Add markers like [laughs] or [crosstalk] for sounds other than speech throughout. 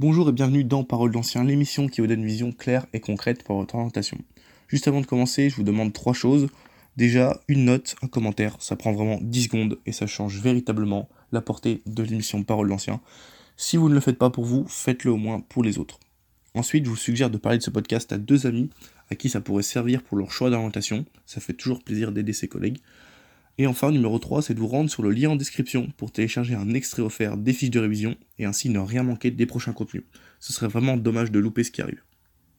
Bonjour et bienvenue dans Parole d'Ancien, l'émission qui vous donne une vision claire et concrète pour votre orientation. Juste avant de commencer, je vous demande trois choses. Déjà, une note, un commentaire, ça prend vraiment 10 secondes et ça change véritablement la portée de l'émission Parole d'Ancien. Si vous ne le faites pas pour vous, faites-le au moins pour les autres. Ensuite, je vous suggère de parler de ce podcast à deux amis à qui ça pourrait servir pour leur choix d'orientation. Ça fait toujours plaisir d'aider ses collègues. Et enfin, numéro 3, c'est de vous rendre sur le lien en description pour télécharger un extrait offert des fiches de révision et ainsi ne rien manquer des prochains contenus. Ce serait vraiment dommage de louper ce qui arrive.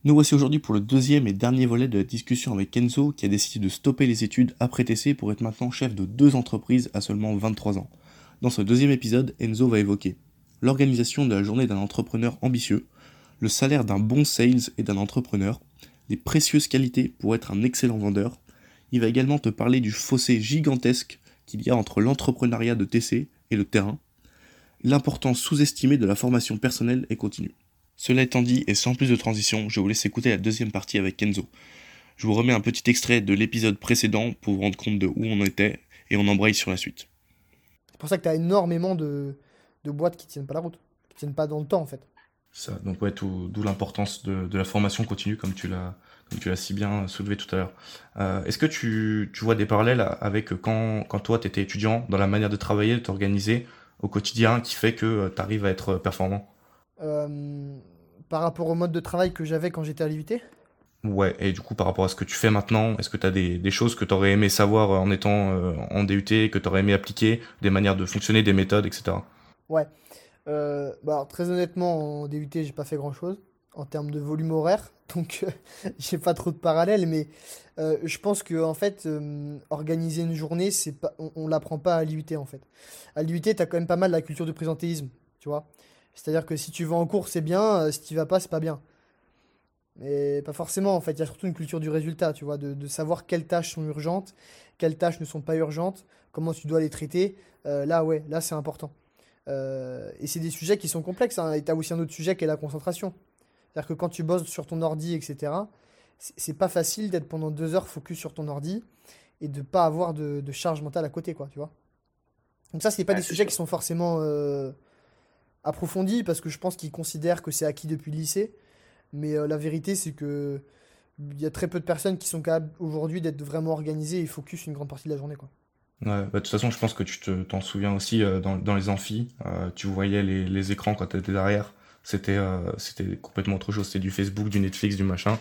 Nous voici aujourd'hui pour le deuxième et dernier volet de la discussion avec Kenzo qui a décidé de stopper les études après TC pour être maintenant chef de deux entreprises à seulement 23 ans. Dans ce deuxième épisode, Enzo va évoquer l'organisation de la journée d'un entrepreneur ambitieux, le salaire d'un bon sales et d'un entrepreneur, les précieuses qualités pour être un excellent vendeur, il va également te parler du fossé gigantesque qu'il y a entre l'entrepreneuriat de TC et le terrain, l'importance sous-estimée de la formation personnelle et continue. Cela étant dit, et sans plus de transition, je vous laisse écouter la deuxième partie avec Kenzo. Je vous remets un petit extrait de l'épisode précédent pour vous rendre compte de où on était, et on embraye sur la suite. C'est pour ça que tu as énormément de, de boîtes qui tiennent pas la route, qui tiennent pas dans le temps en fait. Ça, donc ouais, d'où l'importance de, de, la formation continue, comme tu l'as comme tu l'as si bien soulevé tout à l'heure. Euh, Est-ce que tu, tu, vois des parallèles avec quand, quand toi, tu étais étudiant, dans la manière de travailler, de t'organiser au quotidien, qui fait que euh, tu arrives à être performant? Euh, Par rapport au mode de travail que j'avais quand j'étais à l'IUT Ouais, et du coup, par rapport à ce que tu fais maintenant, est-ce que tu as des, des, choses que tu aurais aimé savoir en étant euh, en DUT, que tu aurais aimé appliquer, des manières de fonctionner, des méthodes, etc. Ouais. Euh, bah, très honnêtement, en DUT, j'ai pas fait grand chose en termes de volume horaire, donc euh, [laughs] j'ai pas trop de parallèles, mais euh, je pense que en fait, euh, organiser une journée, c'est pas, on, on l'apprend pas à l'IUT en fait. À l'IUT, tu as quand même pas mal la culture du présentéisme, tu vois. C'est-à-dire que si tu vas en cours, c'est bien, si tu vas pas, c'est pas bien. Mais pas forcément, en fait, il y a surtout une culture du résultat, tu vois, de, savoir quelles tâches sont urgentes, quelles tâches ne sont pas urgentes, comment tu dois les traiter. là, ouais, là, c'est important. et c'est des sujets qui sont complexes, hein, et tu as aussi un autre sujet qui est la concentration. C'est-à-dire que quand tu bosses sur ton ordi, etc., c'est pas facile d'être pendant deux heures focus sur ton ordi et de pas avoir de, de charge mentale à côté, quoi, tu vois. Donc ça, c'est pas des sujets sûr. qui sont forcément euh, approfondis parce que je pense qu'ils considèrent que c'est acquis depuis le lycée. Mais euh, la vérité, c'est que il y a très peu de personnes qui sont capables aujourd'hui d'être vraiment organisées et focus une grande partie de la journée, quoi. Ouais, bah, de toute façon, je pense que tu t'en te, souviens aussi euh, dans, dans, les amphis, euh, tu voyais les, les écrans quand tu étais derrière c'était euh, c'était complètement autre chose. C'était du Facebook du Netflix du machin.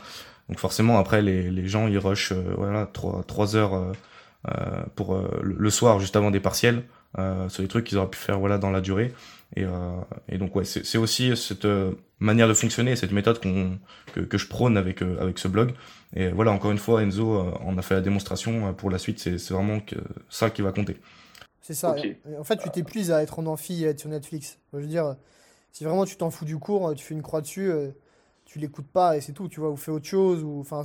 Donc forcément après les, les gens ils rushent euh, voilà trois trois heures euh, euh pour le, le, soir juste avant des partiels sur des trucs qu'ils auraient pu faire voilà dans la durée. Et, et donc ouais c'est aussi cette manière de fonctionner cette méthode qu'on que, que, je prône avec avec ce blog. Et voilà encore une fois Enzo en a fait la démonstration pour la suite. C'est vraiment que ça qui va compter. C'est ça. Okay. en fait tu t'épuises à être en amphi et être sur Netflix. Je veux dire si vraiment tu t'en fous du cours, tu fais une croix dessus, euh, tu l'écoutes pas et c'est tout, tu vois, ou fais autre chose, ou enfin,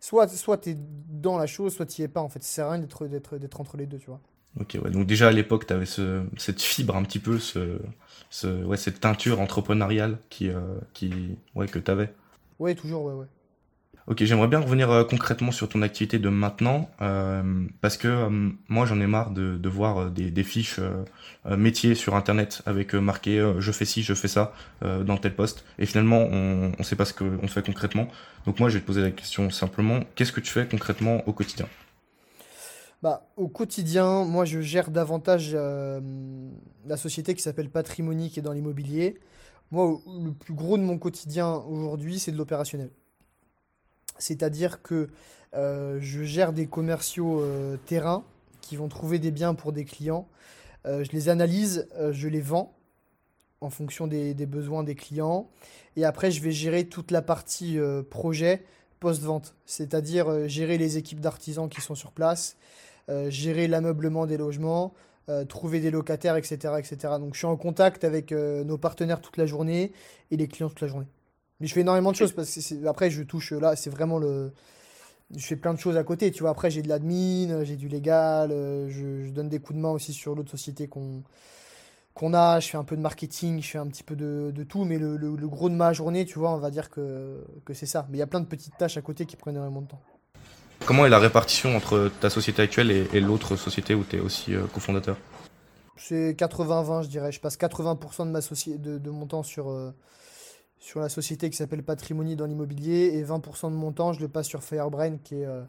soit, soit tu es dans la chose, soit tu y es pas, en fait. Ça sert à rien d'être, d'être, d'être entre les deux, tu vois. Ok, ouais, donc déjà à l'époque, tu avais ce, cette fibre un petit peu, ce, ce, ouais, cette teinture entrepreneuriale qui, euh, qui, ouais, que tu avais. Ouais, toujours, ouais, ouais. Ok, j'aimerais bien revenir euh, concrètement sur ton activité de maintenant, euh, parce que euh, moi j'en ai marre de, voir des, fiches métiers sur Internet avec marqué je fais ci, je fais ça dans tel poste, et finalement on ne sait pas ce qu'on fait concrètement. Donc moi je vais te poser la question simplement, qu'est-ce que tu fais concrètement au quotidien? Bah, au quotidien, moi je gère davantage la société qui s'appelle Patrimony qui est dans l'immobilier. Moi, le plus gros de mon quotidien aujourd'hui, c'est de l'opérationnel. C'est-à-dire que euh, je gère des commerciaux euh, terrain qui vont trouver des biens pour des clients. Euh, je les analyse, euh, je les vends en fonction des, besoins des clients. Et après, je vais gérer toute la partie projet post-vente, c'est-à-dire gérer les équipes d'artisans qui sont sur place, gérer l'ameublement des logements, trouver des locataires, etc., etc. Donc je suis en contact avec nos partenaires toute la journée et les clients toute la journée. Mais je fais énormément de choses parce que après je touche là, c'est vraiment le. Je fais plein de choses à côté, tu vois. Après j'ai de l'admin, j'ai du légal, je, je, donne des coups de main aussi sur l'autre société qu'on qu'on a. Je fais un peu de marketing, je fais un petit peu de, de tout, mais le, le, le, gros de ma journée, tu vois, on va dire que, que c'est ça. Mais il y a plein de petites tâches à côté qui prennent énormément de temps. Comment est la répartition entre ta société actuelle et, et l'autre société où tu es aussi euh, cofondateur? C'est 80-20, je dirais. Je passe 80% de, ma de, de mon temps sur. Euh, sur la société qui s'appelle Patrimony dans l'immobilier et 20% de mon temps, je le passe sur Firebrain qui est, euh,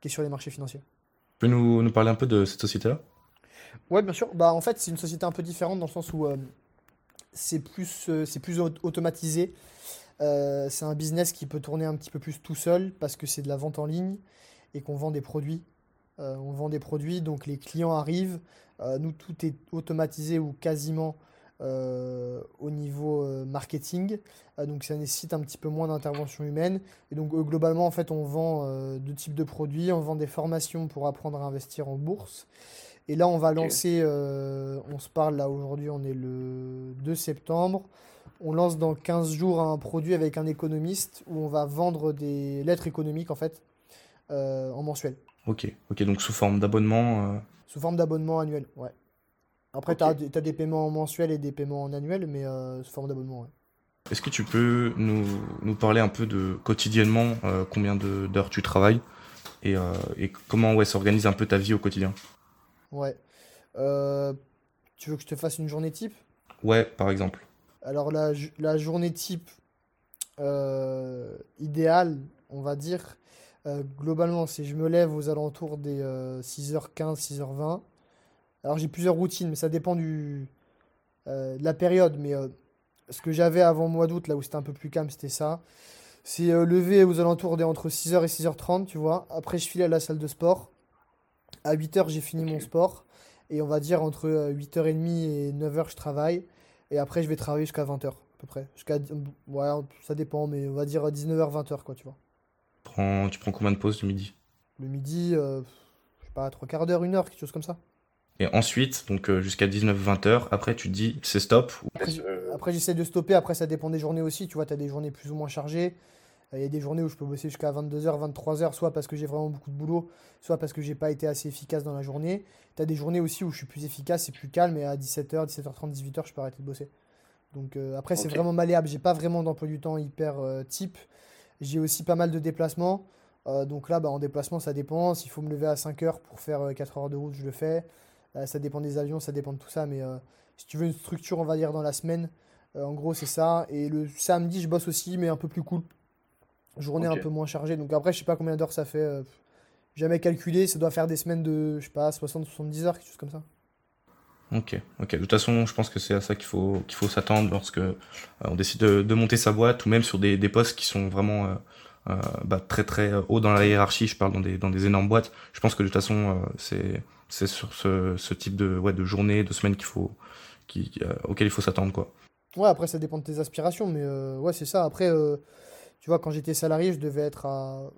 qui est sur les marchés financiers. Tu peux nous, nous parler un peu de cette société-là? Ouais, bien sûr. Bah, en fait, c'est une société un peu différente dans le sens où euh, c'est plus, euh, c'est plus au- automatisé. C'est un business qui peut tourner un petit peu plus tout seul parce que c'est de la vente en ligne et qu'on vend des produits. On vend des produits, donc les clients arrivent. Nous, tout est automatisé ou quasiment euh, au niveau euh, marketing. Euh, donc ça nécessite un petit peu moins d'intervention humaine. Et donc globalement, en fait, on vend deux types de produits. On vend des formations pour apprendre à investir en bourse. Et là, on va lancer, on se parle là aujourd'hui, on est le 2 septembre. On lance dans 15 jours un produit avec un économiste où on va vendre des lettres économiques en fait en mensuel, Ok, ok, donc sous forme d'abonnement. sous forme d'abonnement annuel. Ouais. Après, Ok. tu as, des des paiements mensuels et des paiements en annuel, mais euh, sous forme d'abonnement. Ouais. Est-ce que tu peux nous, nous parler un peu de quotidiennement euh, combien de- d'heures tu travailles et, euh, et comment ouais, s'organise un peu ta vie au quotidien? Ouais. Tu veux que je te fasse une journée type? Ouais, par exemple. Alors la, la journée type idéale, on va dire, globalement, c'est je me lève aux alentours des euh, 6h15, 6h20. Alors j'ai plusieurs routines, mais ça dépend du, euh, de la période. Mais euh, ce que j'avais avant le mois d'août, là où c'était un peu plus calme, c'était ça. C'est euh, lever aux alentours des entre 6h et 6h30, tu vois. Après, je file à la salle de sport. À 8h, j'ai fini mon sport. Et on va dire entre euh, 8h30 et 9h, je travaille. Et après, je vais travailler jusqu'à 20h, à peu près. Jusqu'à, ouais, ça dépend, mais on va dire 19h, 20h, quoi, tu vois. Prends- tu prends combien de pauses du midi? Le midi, euh, je sais pas, trois quarts d'heure, une heure, quelque chose comme ça. Et ensuite, donc euh, jusqu'à 19-20 heures, après tu te dis c'est stop. ou- Après, j'essaie de stopper. Après, ça dépend des journées aussi. Tu vois, tu as des journées plus ou moins chargées. Euh, Il y a des journées où je peux bosser jusqu'à 22h, 23h, soit parce que j'ai vraiment beaucoup de boulot, soit parce que j'ai pas été assez efficace dans la journée. Tu as des journées aussi où je suis plus efficace et plus calme, et à 17h, 17h30, 18h, je peux arrêter de bosser. Donc euh, après, c'est vraiment malléable. J'ai pas vraiment d'emploi du temps hyper euh, type. J'ai aussi pas mal de déplacements. Euh, donc là, bah, en déplacement, ça dépend. S'il faut me lever à 5h pour faire euh, 4 heures de route, je le fais. Euh, ça dépend des avions, ça dépend de tout ça. Mais euh, si tu veux une structure, on va dire, dans la semaine, euh, en gros, c'est ça. Et le samedi, je bosse aussi, mais un peu plus cool. Journée un peu moins chargée. Donc après, je sais pas combien d'heures ça fait. jamais calculé. Ça doit faire des semaines de, je sais pas, 60-70 heures, quelque chose comme ça. Ok, ok. De toute façon, je pense que c'est à ça qu'il faut qu'il faut s'attendre lorsque euh, on décide de, de monter sa boîte ou même sur des, des postes qui sont vraiment euh, euh, bah, très très hauts dans la hiérarchie. Je parle dans des dans des énormes boîtes. Je pense que de toute façon, c'est c'est sur ce, type de ouais de journée, de semaine qu'il faut euh, auquel il faut s'attendre quoi. Ouais, après, ça dépend de tes aspirations, mais euh, ouais, c'est ça. Après, euh, tu vois, quand j'étais salarié, je devais être à.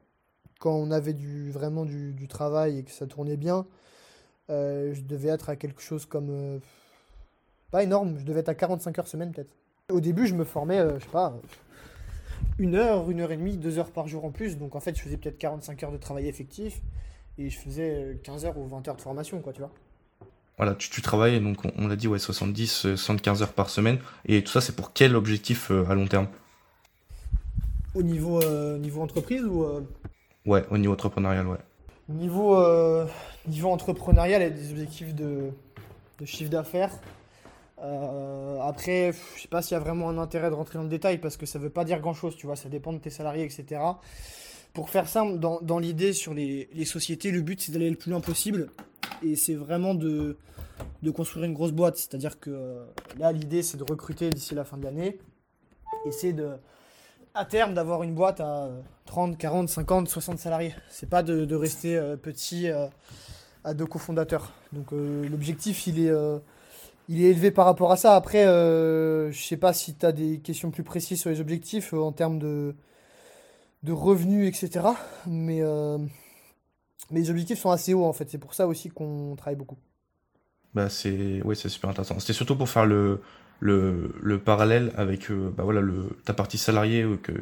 Quand on avait du, vraiment du, du travail et que ça tournait bien, je devais être à quelque chose comme. pas énorme, je devais être à 45 heures semaine peut-être. Au début, je me formais, je sais pas, une heure, une heure et demie, deux heures par jour en plus. Donc en fait, je faisais peut-être 45 heures de travail effectif et je faisais euh, 15 heures ou 20 heures de formation, quoi, tu vois. Voilà, tu, tu travailles donc on, on l'a dit ouais 70 euh, 75 heures par semaine et tout ça c'est pour quel objectif euh, à long terme? Au niveau, euh, niveau entreprise ou. euh, Ouais, au niveau entrepreneurial, ouais. Niveau, euh, niveau entrepreneurial, il y a des objectifs de, de chiffre d'affaires. Euh, après, je sais pas s'il y a vraiment un intérêt de rentrer dans le détail parce que ça veut pas dire grand-chose, tu vois, ça dépend de tes salariés, etc. Pour faire simple, dans, dans l'idée sur les, les sociétés, le but c'est d'aller le plus loin possible et c'est vraiment de, de construire une grosse boîte. C'est-à-dire que euh, là, l'idée c'est de recruter d'ici la fin de l'année et c'est de, à terme d'avoir une boîte à euh, 30, 40, 50, 60 salariés. C'est pas de, de rester euh, petit euh, à deux cofondateurs. Donc l'objectif, il est, il est élevé par rapport à ça. Après, je sais pas si tu as des questions plus précises sur les objectifs en termes de, de revenus, etc. Mais, euh, mais les objectifs sont assez hauts en fait. C'est pour ça aussi qu'on travaille beaucoup. Bah c'est ouais, c'est super intéressant. C'était surtout pour faire le le, le parallèle avec euh, bah voilà le ta partie salariée euh, que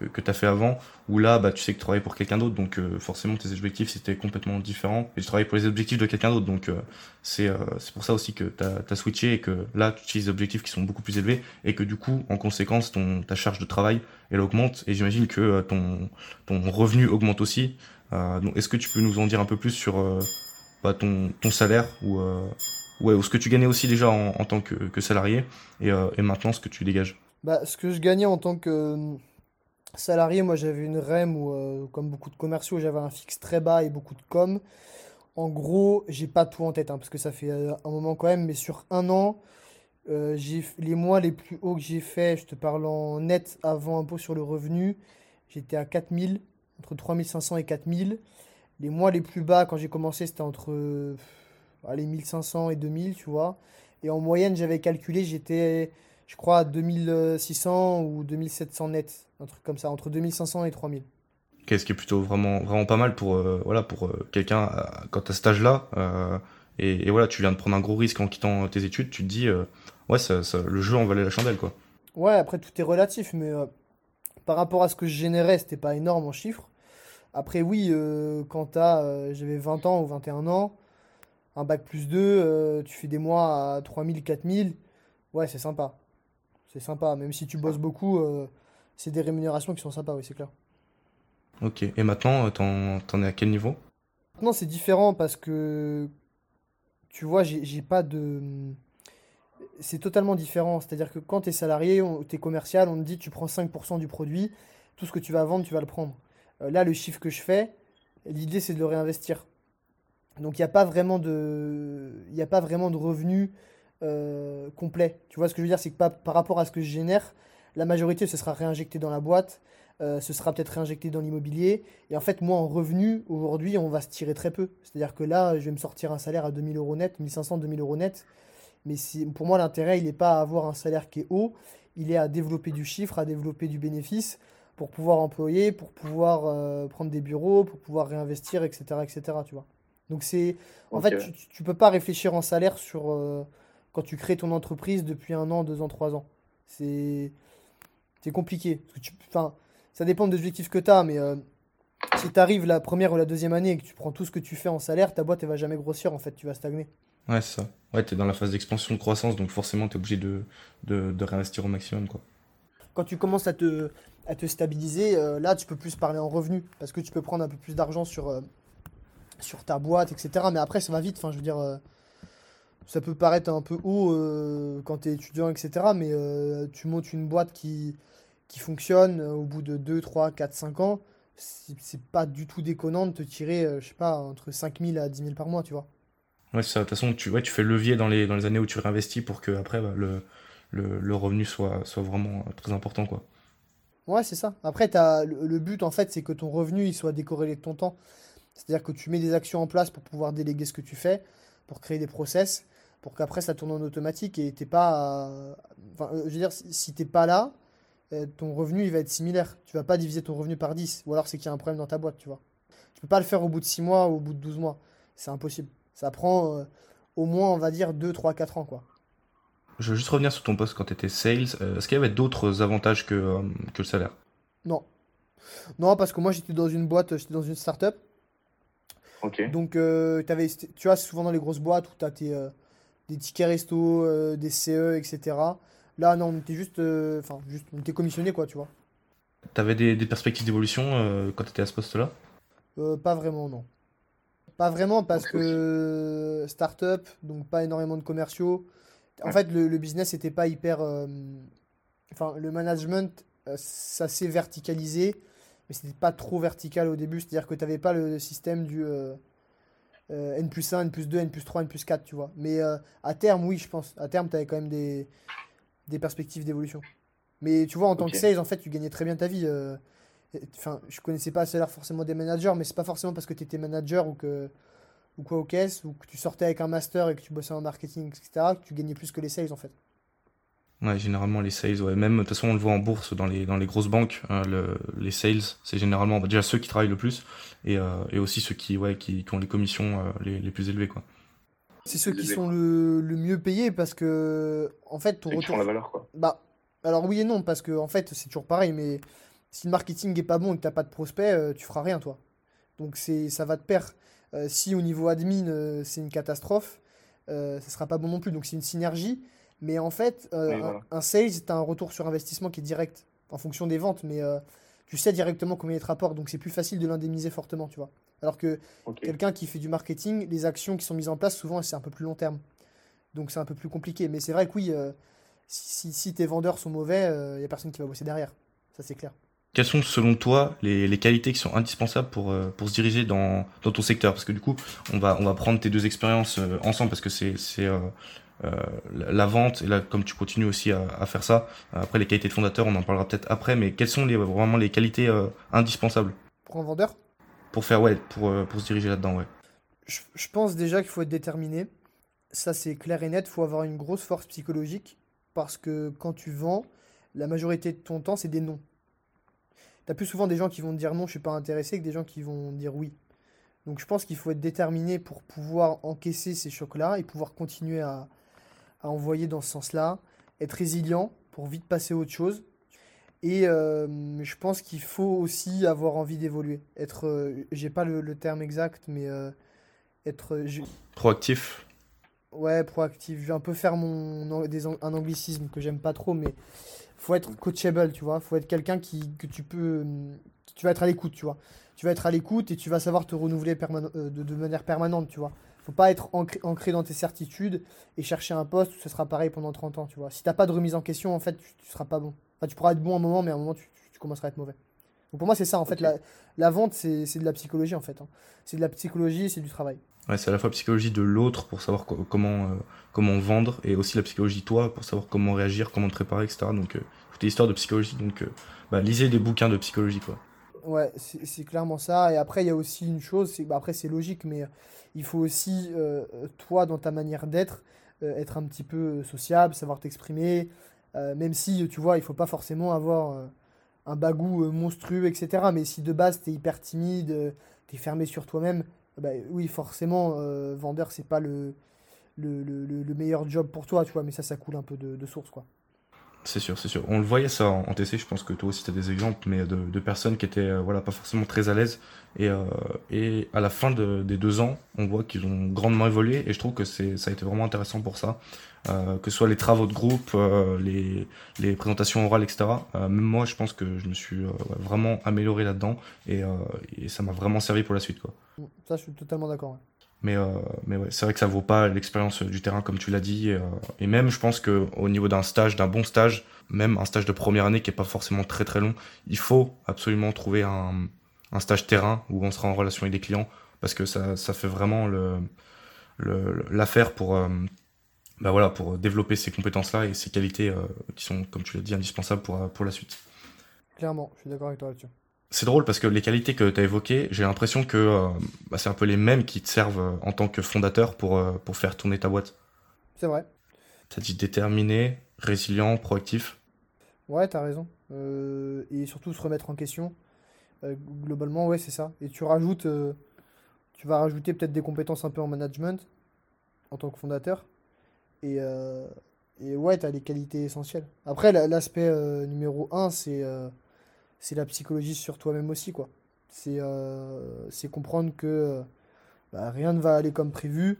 que, que tu as fait avant où là bah tu sais que tu travailles pour quelqu'un d'autre donc euh, forcément tes objectifs c'était complètement différent et je travaille pour les objectifs de quelqu'un d'autre donc euh, c'est euh, c'est pour ça aussi que tu as, switché et que là tu utilises des objectifs qui sont beaucoup plus élevés et que du coup en conséquence ton ta charge de travail elle augmente et j'imagine que euh, ton ton revenu augmente aussi. Euh, est-ce que tu peux nous en dire un peu plus sur euh, bah, ton, ton salaire ou, euh, ouais, ou ce que tu gagnais aussi déjà en, tant que, salarié et, euh, et maintenant ce que tu dégages. Bah, ce que je gagnais en tant que euh, salarié, moi j'avais une REM où, comme beaucoup de commerciaux, j'avais un fixe très bas et beaucoup de com. En gros, j'ai pas tout en tête, hein, parce que ça fait un moment quand même, mais sur un an, les mois les plus hauts que j'ai fait, je te parle en net avant impôt sur le revenu, j'étais à 4000, entre 3500 et 4000. Les mois les plus bas, quand j'ai commencé, c'était entre euh, allez, 1500 et 2000, tu vois. Et en moyenne, j'avais calculé, j'étais, je crois, à 2600 ou 2700 net, un truc comme ça, entre 2500 et 3000. Qu'est-ce qui est plutôt vraiment, vraiment pas mal pour, euh, voilà, pour euh, quelqu'un euh, quand à cet âge-là. euh, et, et voilà, tu viens de prendre un gros risque en quittant tes études, tu te dis, euh, ouais, ça, ça- le jeu en valait la chandelle, quoi. Ouais, après, tout est relatif, mais euh, par rapport à ce que je générais, c'était pas énorme en chiffres. Après, oui, euh, quand t'as, euh, j'avais 20 ans ou 21 ans, un bac plus 2, euh, tu fais des mois à 3000, 4000, ouais, c'est sympa. C'est sympa, même si tu bosses beaucoup, c'est des rémunérations qui sont sympas, oui, c'est clair. Ok. Et maintenant, t'en, t'en es à quel niveau? Maintenant, c'est différent parce que, tu vois, j'ai j'ai pas de... C'est totalement différent. C'est-à-dire que quand tu es salarié, tu es commercial, on te dit tu prends 5% du produit, tout ce que tu vas vendre, tu vas le prendre. Euh, là, le chiffre que je fais, l'idée, c'est de le réinvestir. Donc, il n'y a pas vraiment de, y a pas vraiment de revenus euh, complet. Tu vois ce que je veux dire? C'est que par rapport à ce que je génère, la majorité, ce sera réinjecté dans la boîte, euh, ce sera peut-être réinjecté dans l'immobilier. Et en fait, moi, en revenu, aujourd'hui, on va se tirer très peu. C'est-à-dire que là, je vais me sortir un salaire à 2000 euros net, 1500, 2000 euros net. Mais pour moi, l'intérêt, il n'est pas à avoir un salaire qui est haut, il est à développer du chiffre, à développer du bénéfice pour pouvoir employer, pour pouvoir euh, prendre des bureaux, pour pouvoir réinvestir, etc., etc., tu vois. Donc c'est, en fait, tu, tu tu peux pas réfléchir en salaire sur euh, quand tu crées ton entreprise depuis un an, deux ans, trois ans. C'est, c'est compliqué. Parce que tu, enfin, ça dépend des objectifs que tu as, mais euh, si tu arrives la première ou la deuxième année et que tu prends tout ce que tu fais en salaire, ta boîte, elle va jamais grossir, en fait, tu vas stagner. Ouais, c'est ça. Ouais, t'es dans la phase d'expansion de croissance, donc forcément, t'es obligé de, de, de réinvestir au maximum, quoi. Quand tu commences à te, à te stabiliser, euh, là, tu peux plus parler en revenu, parce que tu peux prendre un peu plus d'argent sur, euh, sur ta boîte, etc. Mais après, ça va vite, enfin, je veux dire, euh, ça peut paraître un peu haut quand tu es étudiant, etc. Mais tu montes une boîte qui, qui fonctionne au bout de 2, 3, 4, 5 ans, c'est pas du tout déconnant de te tirer, je sais pas, entre 5000 à 10 000 par mois, tu vois. Ouais, ça. De toute façon, tu, ouais, tu fais le levier dans les, dans les années où tu réinvestis pour que après, bah, le, le, revenu soit, soit vraiment euh, très important, quoi. Ouais, c'est ça. Après, t'as, le, but, en fait, c'est que ton revenu, il soit décorrélé de ton temps. C'est-à-dire que tu mets des actions en place pour pouvoir déléguer ce que tu fais, pour créer des process, pour qu'après, ça tourne en automatique et t'es pas... à- Enfin, euh, je veux dire, si si t'es pas là, euh, ton revenu, il va être similaire. Tu vas pas diviser ton revenu par 10. Ou alors, c'est qu'il y a un problème dans ta boîte, tu vois. Tu peux pas le faire au bout de 6 mois ou au bout de 12 mois. C'est impossible. Ça prend euh, au moins, on va dire, 2, 3, 4 ans, quoi. Je veux juste revenir sur ton poste quand tu étais sales. Euh, Est-ce qu'il y avait d'autres avantages que, euh, que le salaire? Non. Non, parce que moi, j'étais dans une boîte, j'étais dans une start-up. Ok. Donc, euh, t'avais, tu vois, souvent dans les grosses boîtes où tu as tes, euh, des tickets resto, euh, des CE, etc. Là, non, on était juste, euh, enfin, juste, on était commissionné, quoi, tu vois. T'avais des, des perspectives d'évolution euh, quand tu étais à ce poste-là? Euh, pas vraiment, non. Pas vraiment parce que start-up, donc pas énormément de commerciaux. En fait, le, le business n'était pas hyper. euh, Enfin, le management, euh, ça s'est verticalisé, mais c'était pas trop vertical au début. C'est-à-dire que tu n'avais pas le système du euh, euh, N plus 1, N plus 2, N plus 3, N plus 4, tu vois. Mais euh, à terme, oui, je pense. À terme, tu avais quand même des, des perspectives d'évolution. Mais tu vois, en tant que sales, en fait, tu gagnais très bien ta vie. euh, Enfin, je connaissais pas salaire forcément des managers, mais c'est pas forcément parce que tu étais manager ou que ou quoi aux caisses, ou que tu sortais avec un master et que tu bossais en marketing, etc., que tu gagnais plus que les sales en fait. Ouais, généralement les sales, ouais. Même, de toute façon, on le voit en bourse dans les, dans les grosses banques. hein, le- les sales, c'est généralement bah, déjà ceux qui travaillent le plus et, euh, et aussi ceux qui, ouais, qui, qui ont les commissions euh, les, les plus élevées, quoi. C'est ceux qui sont le, le mieux payés parce que, en fait, ton Ceux qui font retour. la valeur, quoi. Bah, alors oui et non, parce que, en fait, c'est toujours pareil, mais si le marketing est pas bon et que t'as pas de prospects, euh, tu feras rien, toi. Donc, c'est, ça va de pair. Euh, si au niveau admin, euh, c'est une catastrophe, euh, ça sera pas bon non plus. Donc, c'est une synergie. Mais en fait, euh, Oui, un, voilà. un sales, t'as un retour sur investissement qui est direct en fonction des ventes, mais tu sais directement combien il te rapporte, donc c'est plus facile de l'indemniser fortement, tu vois. Alors que quelqu'un qui fait du marketing, les actions qui sont mises en place, souvent, c'est un peu plus long terme. Donc c'est un peu plus compliqué. Mais c'est vrai que oui, si, si tes vendeurs sont mauvais, il n'y a personne qui va bosser derrière. Ça, c'est clair. Quelles sont selon toi les, les, qualités qui sont indispensables pour, pour se diriger dans, dans, ton secteur? Parce que du coup, on va, on va prendre tes deux expériences ensemble parce que c'est euh, la, vente, et là, comme tu continues aussi à, faire ça, après les qualités de fondateur, on en parlera peut-être après, mais quelles sont les, vraiment les qualités euh, indispensables? Pour un vendeur? Pour faire, ouais, pour, euh, pour se diriger là-dedans, ouais. Je, je, pense déjà qu'il faut être déterminé. Ça, c'est clair et net. Il faut avoir une grosse force psychologique parce que quand tu vends, la majorité de ton temps, c'est des non. Tu as plus souvent des gens qui vont te dire non, je suis pas intéressé, que des gens qui vont dire oui. Donc je pense qu'il faut être déterminé pour pouvoir encaisser ces chocs-là et pouvoir continuer à, à envoyer dans ce sens-là, être résilient pour vite passer à autre chose. Et euh, je pense qu'il faut aussi avoir envie d'évoluer. Être, euh, j'ai pas le, terme exact, mais euh, être. Proactif. Ouais, proactif. Je vais un peu faire mon, des, un anglicisme que j'aime pas trop, mais faut être coachable, tu vois. Faut être quelqu'un qui, que tu peux. Tu vas être à l'écoute, tu vois. Tu vas être à l'écoute et tu vas savoir te renouveler de, de manière permanente, tu vois faut pas être ancré, dans tes certitudes et chercher un poste où ce sera pareil pendant 30 ans, tu vois. Si t'as pas de remise en question, en fait, tu, seras pas bon. Enfin, tu pourras être bon un moment, mais à un moment, tu, commenceras à être mauvais. Donc pour moi, c'est ça, en fait. La, la, vente, c'est de la psychologie, en fait. Hein. C'est de la psychologie, c'est du travail. Ouais, c'est à la fois la psychologie de l'autre pour savoir comment, euh, comment vendre et aussi la psychologie de toi pour savoir comment réagir, comment te préparer, etc. Donc, euh, toutes les histoires de psychologie. Donc, euh, bah, lisez des bouquins de psychologie, quoi. Ouais, c'est clairement ça. Et après, il y a aussi une chose, c'est bah, après, c'est logique, mais il faut aussi, euh, toi, dans ta manière d'être, euh, être un petit peu sociable, savoir t'exprimer, euh, même si, tu vois, il faut pas forcément avoir un bagou monstrueux, etc. Mais si de base, tu es hyper timide, tu es fermé sur toi-même, bah, oui, forcément, vendeur, c'est pas le, le, le, le, meilleur job pour toi, tu vois, mais ça, ça coule un peu de source, quoi. C'est sûr, c'est sûr. On le voyait ça en, TC, je pense que toi aussi tu as des exemples, mais de, personnes qui étaient euh, voilà, pas forcément très à l'aise. Et, euh, à la fin de, des deux ans, on voit qu'ils ont grandement évolué et je trouve que c'est, ça a été vraiment intéressant pour ça. Euh, que ce soit les travaux de groupe, les, présentations orales, etc. Même moi, je pense que je me suis vraiment amélioré là-dedans et, ça m'a vraiment servi pour la suite. Ça, je suis totalement d'accord. Mais, euh, c'est vrai que ça vaut pas l'expérience du terrain comme tu l'as dit. Et, euh, et, même, je pense que au niveau d'un stage, d'un bon stage, même un stage de première année qui est pas forcément très très long, il faut absolument trouver un, stage terrain où on sera en relation avec des clients parce que ça, ça fait vraiment l'affaire pour euh, bah voilà pour développer ces compétences là et ces qualités qui sont comme tu l'as dit indispensables pour pour la suite. Clairement, je suis d'accord avec toi là-dessus c'est drôle parce que les qualités que tu as évoquées, j'ai l'impression que euh, bah, c'est un peu les mêmes qui te servent euh, en tant que fondateur pour, euh, pour faire tourner ta boîte. C'est vrai. Tu as dit déterminé, résilient, proactif. Ouais, tu as raison. et surtout se remettre en question. globalement, ouais, c'est ça. Et tu rajoutes, tu vas rajouter peut-être des compétences un peu en management en tant que fondateur. Et, et ouais, tu as les qualités essentielles. Après, l'aspect numéro un, c'est c'est la psychologie sur toi-même aussi, quoi. C'est euh, comprendre que bah, rien ne va aller comme prévu,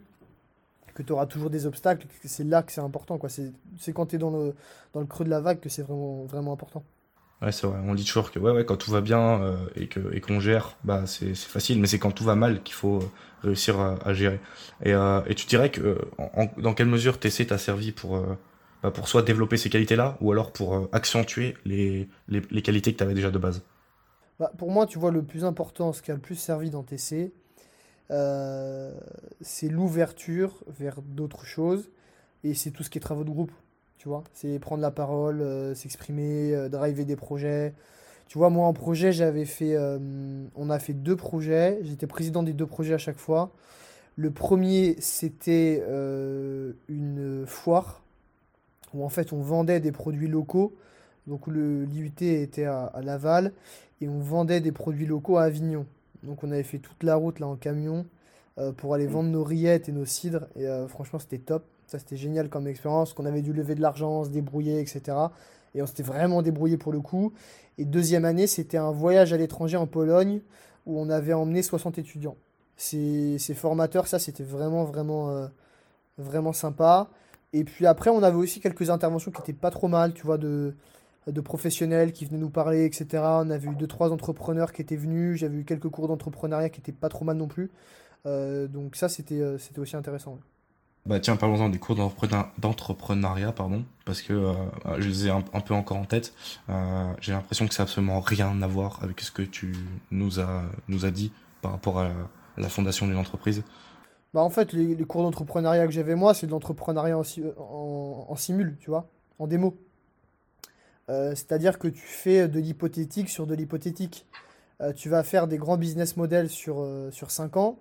que tu auras toujours des obstacles, c'est là que c'est important, quoi. C'est quand tu es dans le, dans le creux de la vague que c'est vraiment, vraiment important. Ouais, c'est vrai. On dit toujours que ouais, ouais, quand tout va bien euh, et qu'on et qu'on gère, bah, c'est facile, mais c'est quand tout va mal qu'il faut euh, réussir à, gérer. Et, euh, et, tu dirais que dans quelle mesure TC t'a servi pour bah, pour soit développer ces qualités-là, ou alors pour euh, accentuer les, les, qualités que tu avais déjà de base bah, Pour moi, tu vois, le plus important, ce qui a le plus servi dans TC, euh, c'est l'ouverture vers d'autres choses, et c'est tout ce qui est travaux de groupe, tu vois. C'est prendre la parole, euh, s'exprimer, driver des projets. Tu vois, moi, en projet, j'avais fait... on a fait deux projets, j'étais président des deux projets à chaque fois. Le premier, c'était une foire où en fait on vendait des produits locaux. Donc le l'IUT était à, Laval et on vendait des produits locaux à Avignon. Donc on avait fait toute la route là en camion euh, pour aller vendre nos rillettes et nos cidres. Et euh, franchement c'était top. Ça c'était génial comme expérience. Qu'on avait dû lever de l'argent, se débrouiller, etc. Et on s'était vraiment débrouillé pour le coup. Et deuxième année c'était un voyage à l'étranger en Pologne où on avait emmené 60 étudiants. Ces, ces formateurs, ça c'était vraiment vraiment euh, vraiment sympa. Et puis après, on avait aussi quelques interventions qui étaient pas trop mal, tu vois, de, de professionnels qui venaient nous parler, etc. On avait eu deux, trois entrepreneurs qui étaient venus. J'avais eu quelques cours d'entrepreneuriat qui étaient pas trop mal non plus. Euh, donc ça, c'était euh, aussi intéressant. Bah tiens, parlons-en des cours d'entrepreneuriat, pardon, parce que euh, je les ai un, peu encore en tête. J'ai l'impression que ça n'a absolument rien à voir avec ce que tu nous as, nous dit par rapport à la, fondation d'une entreprise. Bah en fait, les, cours d'entrepreneuriat que j'avais moi, c'est de l'entrepreneuriat en, en, simul, tu vois, en démo. Euh, c'est-à-dire que tu fais de l'hypothétique sur de l'hypothétique. tu vas faire des grands business models sur, sur 5 ans,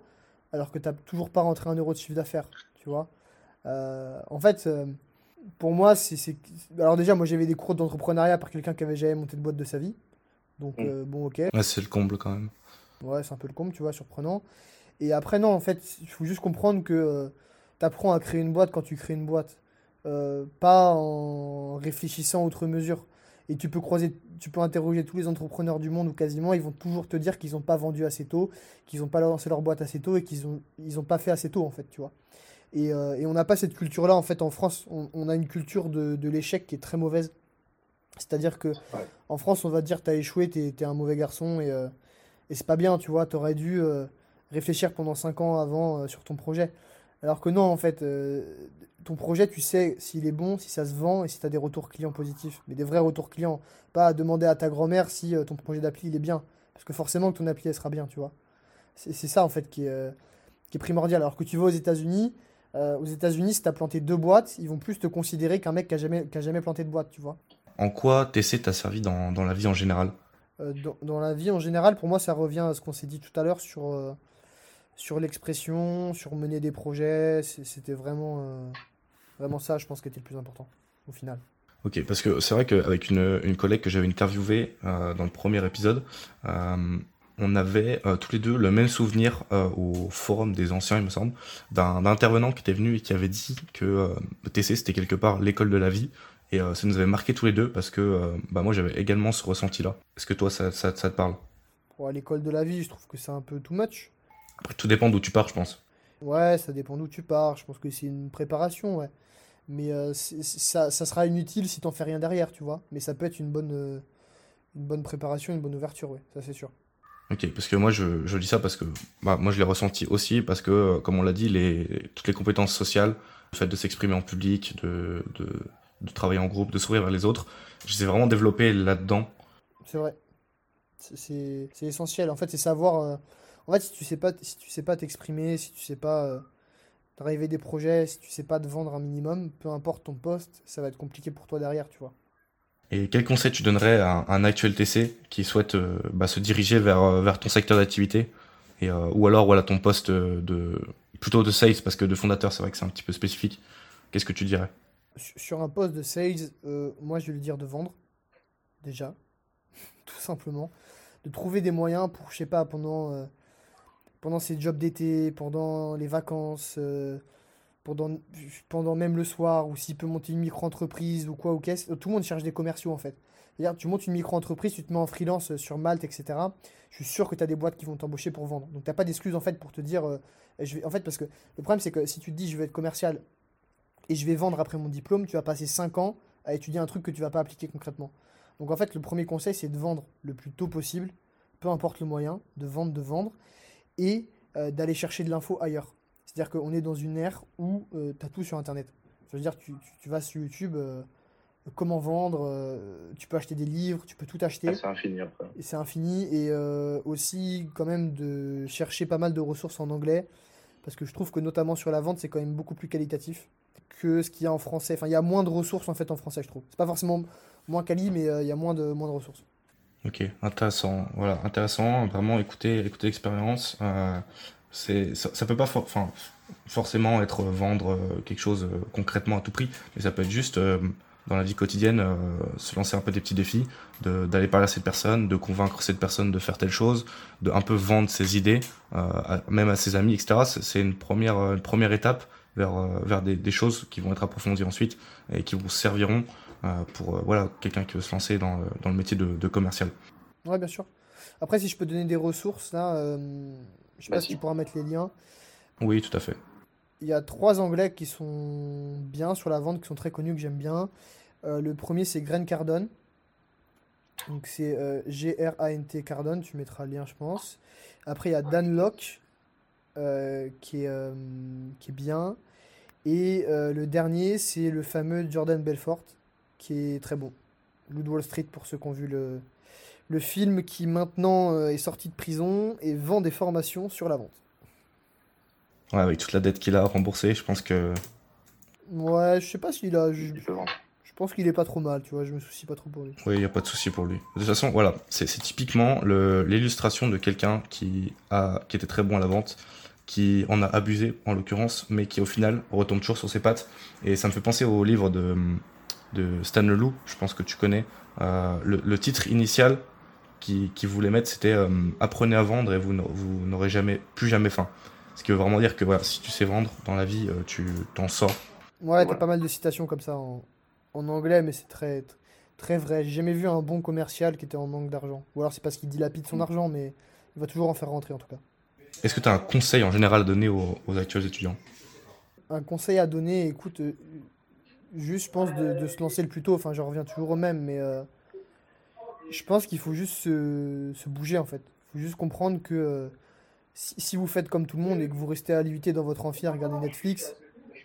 alors que tu n'as toujours pas rentré un euro de chiffre d'affaires tu vois. Euh, en fait, euh, pour moi, c'est. Alors, déjà, moi, j'avais des cours d'entrepreneuriat par quelqu'un qui avait jamais monté de boîte de sa vie. Donc, mm. euh, bon, ok. Ouais, c'est le comble quand même. Ouais, c'est un peu le comble, tu vois, surprenant. Et après, non, en fait, il faut juste comprendre que tu apprends à créer une boîte quand tu crées une boîte. pas en réfléchissant outre mesure. Et tu peux croiser, tu peux interroger tous les entrepreneurs du monde ou quasiment, ils vont toujours te dire qu'ils n'ont pas vendu assez tôt, qu'ils n'ont pas lancé leur boîte assez tôt et qu'ils n'ont ils ont pas fait assez tôt, en fait, tu vois. Euh, et, on n'a pas cette culture-là en fait en France. On, a une culture de, l'échec qui est très mauvaise. C'est-à-dire que en France, on va te dire t'as échoué, t'es es un mauvais garçon et, euh, et c'est pas bien, tu vois. T'aurais dû euh, réfléchir pendant 5 ans avant sur ton projet. Alors que non, en fait, ton projet, tu sais s'il est bon, si ça se vend et si tu as des retours clients positifs. Mais des vrais retours clients. Pas à demander à ta grand-mère si ton projet d'appli il est bien. Parce que forcément, ton appli elle sera bien, tu vois. C'est ça en fait qui est, qui est primordial. Alors que tu vas aux États-Unis, euh, aux États-Unis, si tu as planté deux boîtes, ils vont plus te considérer qu'un mec qui a jamais, qui a jamais planté de boîte, tu vois. En quoi TC t'a servi dans, dans, la vie en général? Euh, dans, dans, la vie en général, pour moi, ça revient à ce qu'on s'est dit tout à l'heure sur, euh, sur l'expression, sur mener des projets. C'était vraiment, vraiment ça, je pense, qui était le plus important au final. Ok, parce que c'est vrai qu'avec une, une collègue que j'avais interviewée dans le premier épisode, on avait euh, tous les deux le même souvenir euh, au forum des anciens, il me semble, d'un intervenant qui était venu et qui avait dit que euh, le TC c'était quelque part l'école de la vie. Et ça nous avait marqué tous les deux parce que bah, moi j'avais également ce ressenti-là. Est-ce que toi ça, ça, te parle? Pour l'école de la vie, je trouve que c'est un peu too much. Après, tout dépend d'où tu pars, je pense. Ouais, ça dépend d'où tu pars. Je pense que c'est une préparation, ouais. Mais ça, ça, sera inutile si t'en fais rien derrière, tu vois. Mais ça peut être une bonne, une bonne préparation, une bonne ouverture, ouais. Ça, c'est sûr. Ok, parce que moi je, je dis ça parce que bah, moi je l'ai ressenti aussi parce que, euh, comme on l'a dit, les, toutes les compétences sociales, le fait de s'exprimer en public, de, de, de, travailler en groupe, de sourire vers les autres, je les ai vraiment développées là-dedans. C'est vrai. C'est essentiel. En fait, c'est savoir. Euh, en fait, si tu sais pas, si tu sais pas t'exprimer, si tu sais pas euh, driver des projets, si tu sais pas te vendre un minimum, peu importe ton poste, ça va être compliqué pour toi derrière, tu vois. Et quel conseil tu donnerais à un actuel TC qui souhaite euh, bah, se diriger vers, euh, vers ton secteur d'activité et euh, ou alors voilà ton poste de plutôt de sales parce que de fondateur c'est vrai que c'est un petit peu spécifique. Qu'est-ce que tu dirais? Sur un poste de sales, moi je vais lui dire de vendre déjà, [laughs] tout simplement, de trouver des moyens pour je sais pas pendant pendant ses jobs d'été, pendant les vacances pendant, pendant même le soir, ou s'il peut monter une micro-entreprise ou quoi, ou qu'est-ce. Tout le monde cherche des commerciaux en fait. C'est-à-dire, tu montes une micro-entreprise, tu te mets en freelance sur Malte, etc. Je suis sûr que tu as des boîtes qui vont t'embaucher pour vendre. Donc, tu n'as pas d'excuse en fait pour te dire. Euh, vais... En fait, parce que le problème, c'est que si tu te dis je vais être commercial et je vais vendre après mon diplôme, tu vas passer 5 ans à étudier un truc que tu vas pas appliquer concrètement. Donc, en fait, le premier conseil, c'est de vendre le plus tôt possible, peu importe le moyen, de vendre, de vendre, et euh, d'aller chercher de l'info ailleurs. C'est-à-dire qu'on est dans une ère où euh, tu as tout sur Internet. Je veux dire, tu, tu, vas sur YouTube, euh, comment vendre, euh, tu peux acheter des livres, tu peux tout acheter. Ah, c'est infini après. Et c'est infini. Et aussi, quand même, de chercher pas mal de ressources en anglais. Parce que je trouve que, notamment sur la vente, c'est quand même beaucoup plus qualitatif que ce qu'il y a en français. Enfin, il y a moins de ressources en fait en français, je trouve. C'est pas forcément moins quali, mais il y a moins de, moins de ressources. Ok, intéressant. Voilà, intéressant. Vraiment écouter, écouter l'expérience c'est ça, ça, peut pas forcément être vendre euh, quelque chose euh, concrètement à tout prix, mais ça peut être juste euh, dans la vie quotidienne se lancer un peu des petits défis, d'aller parler à cette personne, de convaincre cette personne de faire telle chose, de un peu vendre ses idées, même à ses amis, etc. C'est une première, une première étape vers, vers des, choses qui vont être approfondies ensuite et qui vous serviront pour voilà quelqu'un qui veut se lancer dans, dans le métier de, de commercial. Ouais, bien sûr. Après, si je peux donner des ressources, là, je sais pas si tu pourras mettre les liens. Oui, tout à fait. Il y a trois anglais qui sont bien sur la vente, qui sont très connus, que j'aime bien. Euh, le premier, c'est Grant Cardone. Donc, c'est euh, G-R-A-N-T Cardone. Tu mettras le lien, je pense. Après, il y a Dan Locke, euh, qui, est, qui est bien. Et euh, le dernier, c'est le fameux Jordan Belfort, qui est très bon. Loup de Wall Street, pour ceux qui ont vu le, le film, qui maintenant euh, est sorti de prison et vend des formations sur la vente. Ouais, avec toute la dette qu'il a remboursée, je pense que. Ouais, je sais pas s'il a. Je, Il peut vendre. je pense qu'il est pas trop mal, tu vois, je me soucie pas trop pour lui. Oui, il n'y a pas de souci pour lui. De toute façon, voilà, c'est typiquement l'illustration de quelqu'un qui, a, qui était très bon à la vente, qui en a abusé en l'occurrence, mais qui au final retombe toujours sur ses pattes. Et ça me fait penser au livre de, de Stan Leloup, je pense que tu connais. Euh, le, le titre initial qui, qui voulait mettre, c'était euh, Apprenez à vendre et vous n'aurez- vous n'aurez jamais, plus jamais faim. Ce qui veut vraiment dire que voilà, si tu sais vendre dans la vie, euh, tu t'en sors. Ouais, t'as pas mal de citations comme ça en, en anglais, mais c'est très, très vrai. J'ai jamais vu un bon commercial qui était en manque d'argent. Ou alors c'est parce qu'il dilapide son argent, mais il va toujours en faire rentrer en tout cas. Est-ce que tu as un conseil en général à donner aux, aux actuels étudiants? Un conseil à donner, écoute, juste je pense de, se lancer le plus tôt. Enfin, je reviens toujours au même, mais euh, je pense qu'il faut juste se, bouger en fait. Il faut juste comprendre que euh, si, vous faites comme tout le monde et que vous restez à limiter dans votre amphi à regarder Netflix,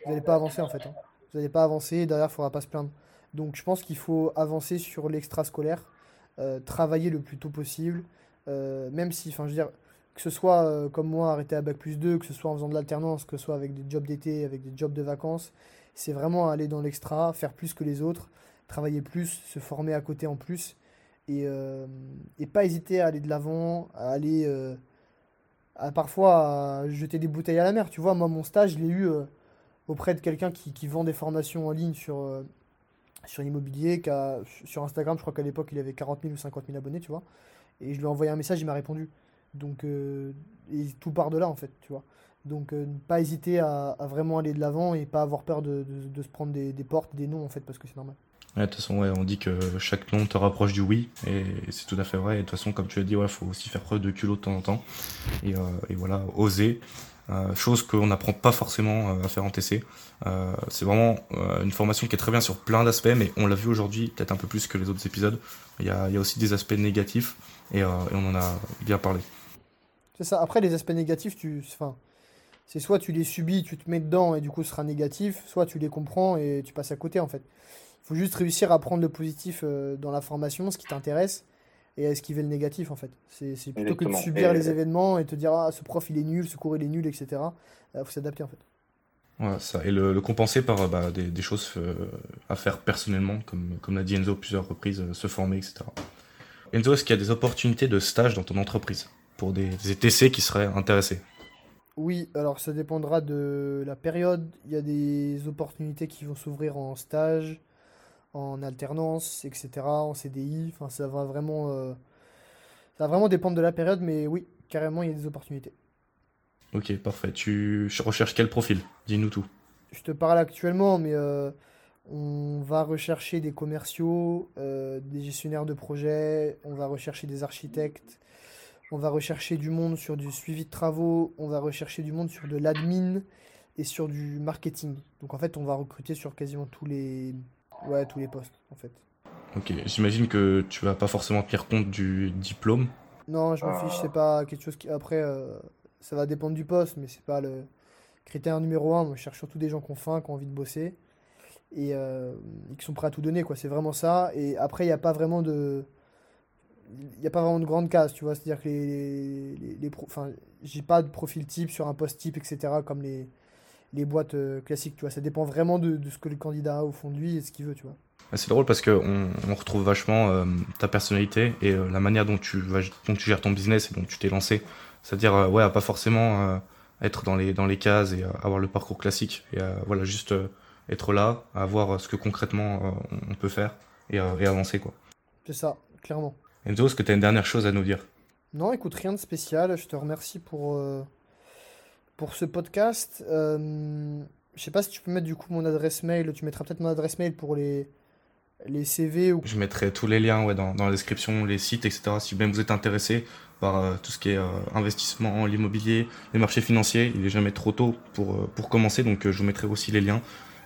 vous n'allez pas avancer en fait. hein. Vous n'allez pas avancer et derrière, il ne faudra pas se plaindre. Donc je pense qu'il faut avancer sur l'extrascolaire, euh, travailler le plus tôt possible, euh, même si, enfin je veux dire, que ce soit comme moi, arrêter à Bac plus 2, que ce soit en faisant de l'alternance, que ce soit avec des jobs d'été, avec des jobs de vacances, c'est vraiment aller dans l'extra, faire plus que les autres, travailler plus, se former à côté en plus, et, euh, pas hésiter à aller de l'avant, à aller euh, parfois jeter des bouteilles à la mer. Tu vois, moi, mon stage, je l'ai eu euh, auprès de quelqu'un qui, vend des formations en ligne sur, sur l'immobilier, sur Instagram, je crois qu'à l'époque, il avait 40 000 ou 50 000 abonnés, tu vois. Et je lui ai envoyé un message, il m'a répondu. Donc, et tout part de là, en fait, tu vois. Donc, euh, ne pas hésiter à, à vraiment aller de l'avant et pas avoir peur de, de- de se prendre des, des portes, des noms, en fait, parce que c'est normal. Ouais, de toute façon, ouais, on dit que chaque nom te rapproche du oui, et c'est tout à fait vrai. Et de toute façon, comme tu l'as dit, il faut aussi faire preuve de culot de temps en temps. Et, euh, et voilà, oser. Euh, chose qu'on n'apprend pas forcément euh, à faire en TC. Euh, c'est vraiment une formation qui est très bien sur plein d'aspects, mais on l'a vu aujourd'hui, peut-être un peu plus que les autres épisodes. Il y a, il y a aussi des aspects négatifs, et, et on en a bien parlé. C'est ça. Après, les aspects négatifs, tu, enfin, c'est soit tu les subis, tu te mets dedans et du coup ce sera négatif, soit tu les comprends et tu passes à côté en fait. Il faut juste réussir à prendre le positif euh, dans la formation, ce qui t'intéresse, et à esquiver le négatif en fait. C'est plutôt que de subir Et- les événements et te dire ah ce prof il est nul, ce cours il est nul, etc. Il faut s'adapter en fait. Voilà, ça. Et le, le compenser par euh, bah, des, des choses euh, à faire personnellement, comme, comme l'a dit Enzo plusieurs reprises, euh, se former, etc. Enzo, est-ce qu'il y a des opportunités de stage dans ton entreprise pour des, des TC qui seraient intéressés? Oui, alors ça dépendra de la période. Il y a des opportunités qui vont s'ouvrir en stage, en alternance, etc., en CDI. Enfin, ça va vraiment, euh, ça va vraiment dépendre de la période, mais oui, carrément, il y a des opportunités. Ok, parfait. Tu recherches quel profil? Dis-nous tout. Je te parle actuellement, mais euh, on va rechercher des commerciaux, euh, des gestionnaires de projets, on va rechercher des architectes, on va rechercher du monde sur du suivi de travaux, on va rechercher du monde sur de l'admin et sur du marketing. Donc en fait, on va recruter sur quasiment tous les, ouais, tous les postes en fait. Ok, j'imagine que tu vas pas forcément tenir compte du diplôme. Non, je m'en Ah. fiche, c'est pas quelque chose qui après euh, ça va dépendre du poste, mais c'est pas le critère numéro un. Moi, je cherche surtout des gens qui ont faim, qui ont envie de bosser et, euh, et qui sont prêts à tout donner, quoi. C'est vraiment ça. Et après, il n'y a pas vraiment de il y a pas vraiment de grande case, tu vois. C'est-à-dire que les, les, les pro- enfin, j'ai pas de profil type sur un poste type, etc. comme les, les boîtes euh, classiques, tu vois. Ça dépend vraiment de, de ce que le candidat a au fond de lui et ce qu'il veut, tu vois. Ah, C'est drôle parce que on, retrouve vachement euh, ta personnalité et euh, la manière dont tu, vas, dont tu gères ton business et dont tu t'es lancé. C'est-à-dire, euh, ouais, à pas forcément être dans les, dans les cases et avoir le parcours classique. Et voilà, juste être là, à voir euh, ce que concrètement on peut faire et, et avancer, quoi. C'est ça, clairement. Enzo, est-ce que tu as une dernière chose à nous dire? Non, écoute, rien de spécial. Je te remercie pour, euh, pour ce podcast. Euh, je sais pas si tu peux mettre du coup mon adresse mail. Tu mettras peut-être mon adresse mail pour les, les CV ou... Je mettrai tous les liens ouais, dans, dans la description, les sites, etc. Si même vous êtes intéressé par euh, tout ce qui est euh, investissement, l'immobilier, les marchés financiers, il est jamais trop tôt pour, pour commencer. Donc je vous mettrai aussi les liens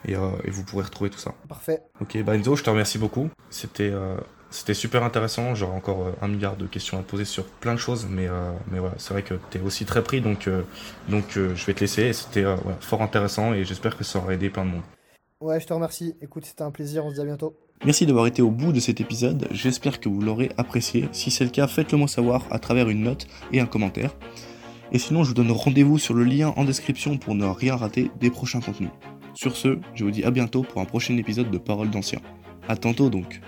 et, et vous pourrez retrouver tout ça. Parfait. Ok, bah Enzo, je te remercie beaucoup. C'était c'était super intéressant. J'aurais encore euh, un milliard de questions à te poser sur plein de choses, mais, euh, mais voilà, c'est vrai que tu es aussi très pris, donc, euh, donc je vais te laisser. C'était fort intéressant et j'espère que ça aura aidé plein de monde. Ouais, je te remercie. Écoute, c'était un plaisir. On se dit à bientôt. Merci d'avoir été au bout de cet épisode. J'espère que vous l'aurez apprécié. Si c'est le cas, faites-le moi savoir à travers une note et un commentaire. Et sinon, je vous donne rendez-vous sur le lien en description pour ne rien rater des prochains contenus. Sur ce, je vous dis à bientôt pour un prochain épisode de Paroles d'Anciens. A tantôt donc.